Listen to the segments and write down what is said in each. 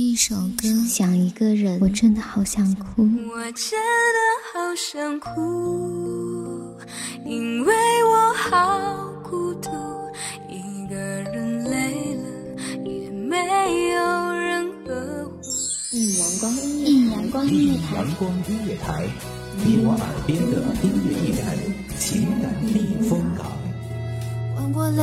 一首歌，想一个人，我真的好想哭。我真的好想哭，因为我好孤独，一个人累了也没有人呵护。一阳光音乐，一阳光音乐台，阳光音乐台，你我耳边的音乐驿站，情感避风港。换我来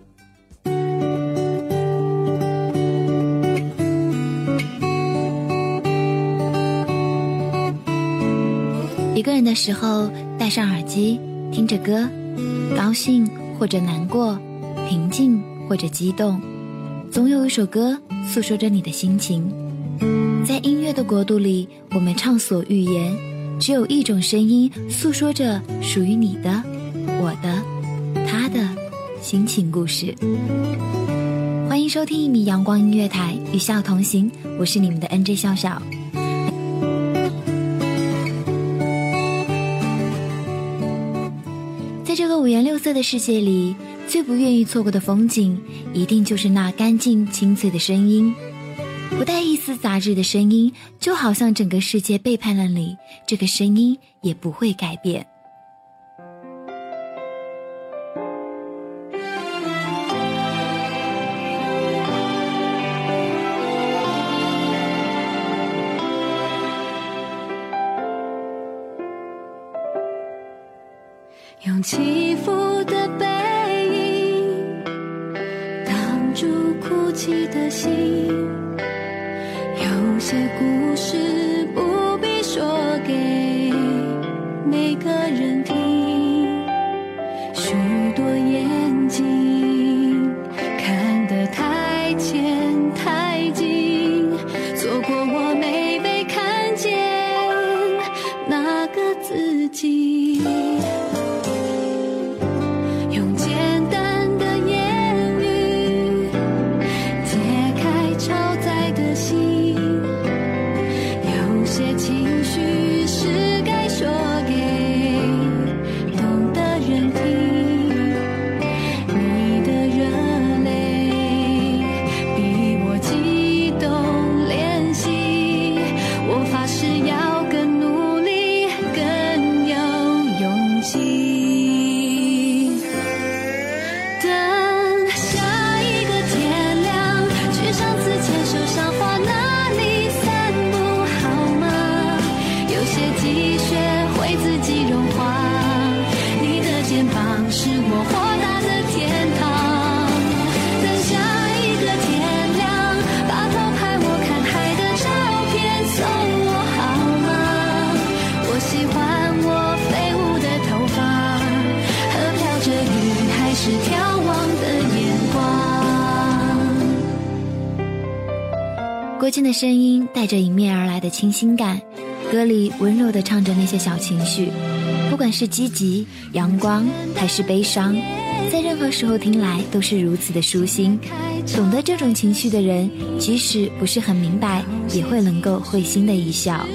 一个人的时候，戴上耳机，听着歌，高兴或者难过，平静或者激动，总有一首歌诉说着你的心情。在音乐的国度里，我们畅所欲言，只有一种声音诉说着属于你的、我的、他的心情故事。欢迎收听一米阳光音乐台，与笑同行，我是你们的 NJ 笑笑。个五颜六色的世界里，最不愿意错过的风景，一定就是那干净清脆的声音，不带一丝杂质的声音，就好像整个世界背叛了你，这个声音也不会改变。勇气心，有些故事是要声音带着迎面而来的清新感，歌里温柔地唱着那些小情绪，不管是积极、阳光还是悲伤，在任何时候听来都是如此的舒心。懂得这种情绪的人，即使不是很明白，也会能够会心的一笑。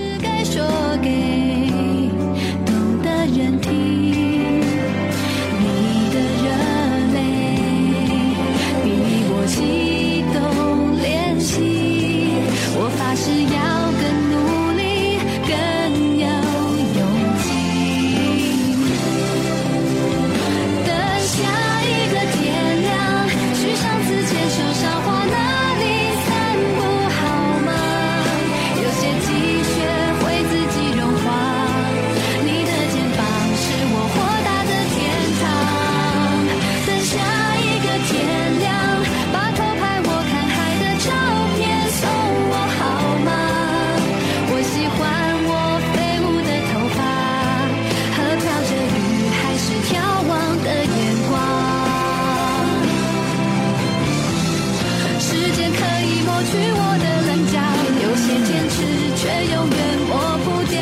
去我的棱角，有些坚持却永远抹不掉，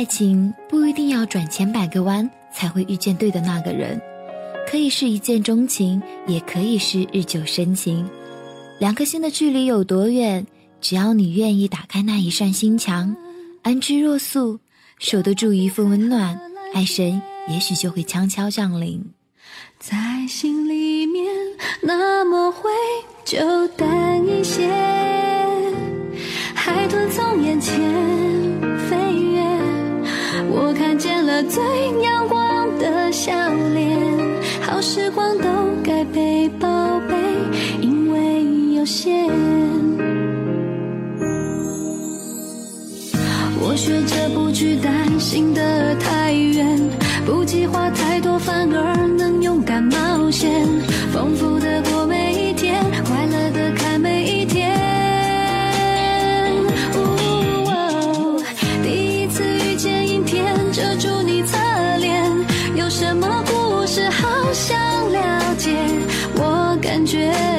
爱情不一定要转千百个弯才会遇见对的那个人，可以是一见钟情，也可以是日久生情。两颗心的距离有多远？只要你愿意打开那一扇心墙，安之若素，守得住一份温暖，爱神也许就会悄悄降临。在心里面那么灰，就淡一些。海豚从眼前最阳光的笑脸。好时光都该被宝贝，因为有限。我学着不去担心的太远，不计划太多，反而能勇敢冒险，丰富的过每一天，快乐的看每一天。第一次遇见阴天，遮住觉。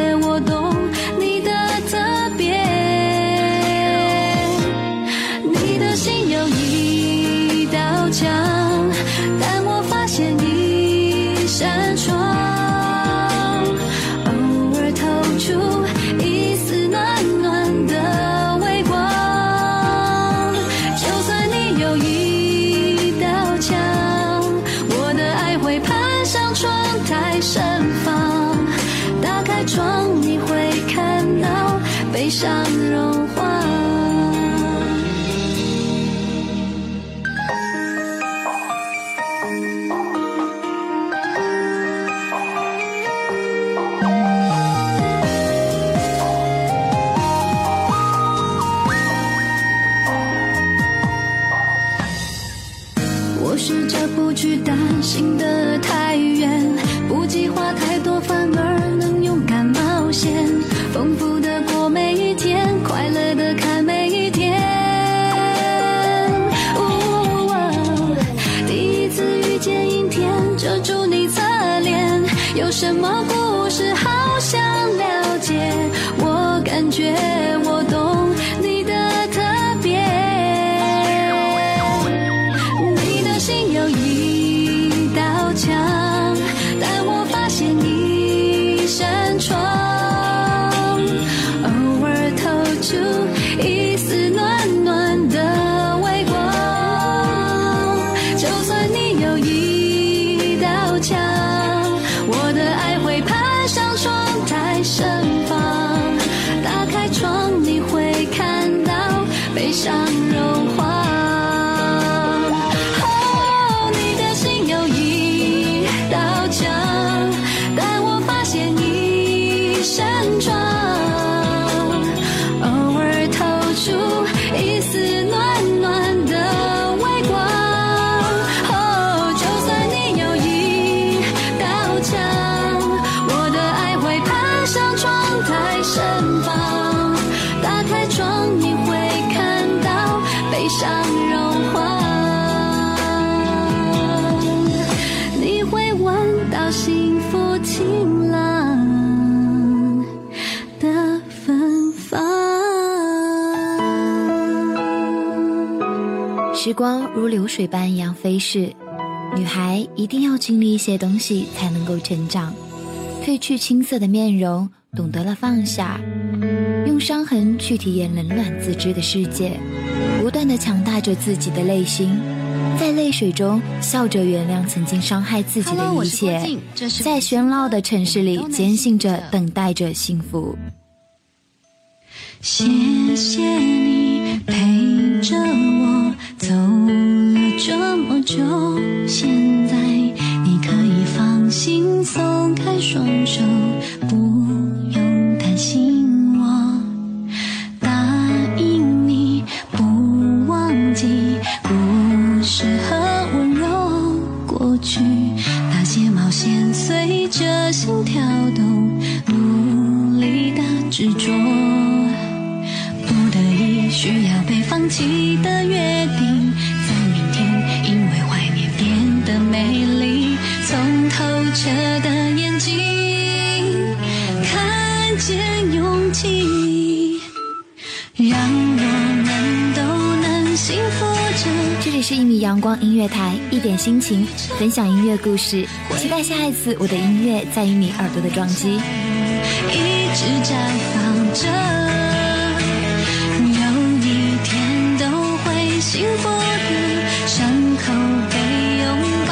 时光如流水般一样飞逝，女孩一定要经历一些东西才能够成长。褪去青涩的面容，懂得了放下，用伤痕去体验冷暖自知的世界，不断的强大着自己的内心。在泪水中笑着原谅曾经伤害自己的一切，在喧闹的城市里坚信着等待着幸福。谢谢你就，现在你可以放心松开双手，不用担心我。答应你不忘记阳光音乐台，一点心情，分享音乐故事，期待下一次我的音乐在于你耳朵的撞击。一直绽放着。有一天都会幸福的，伤口被拥抱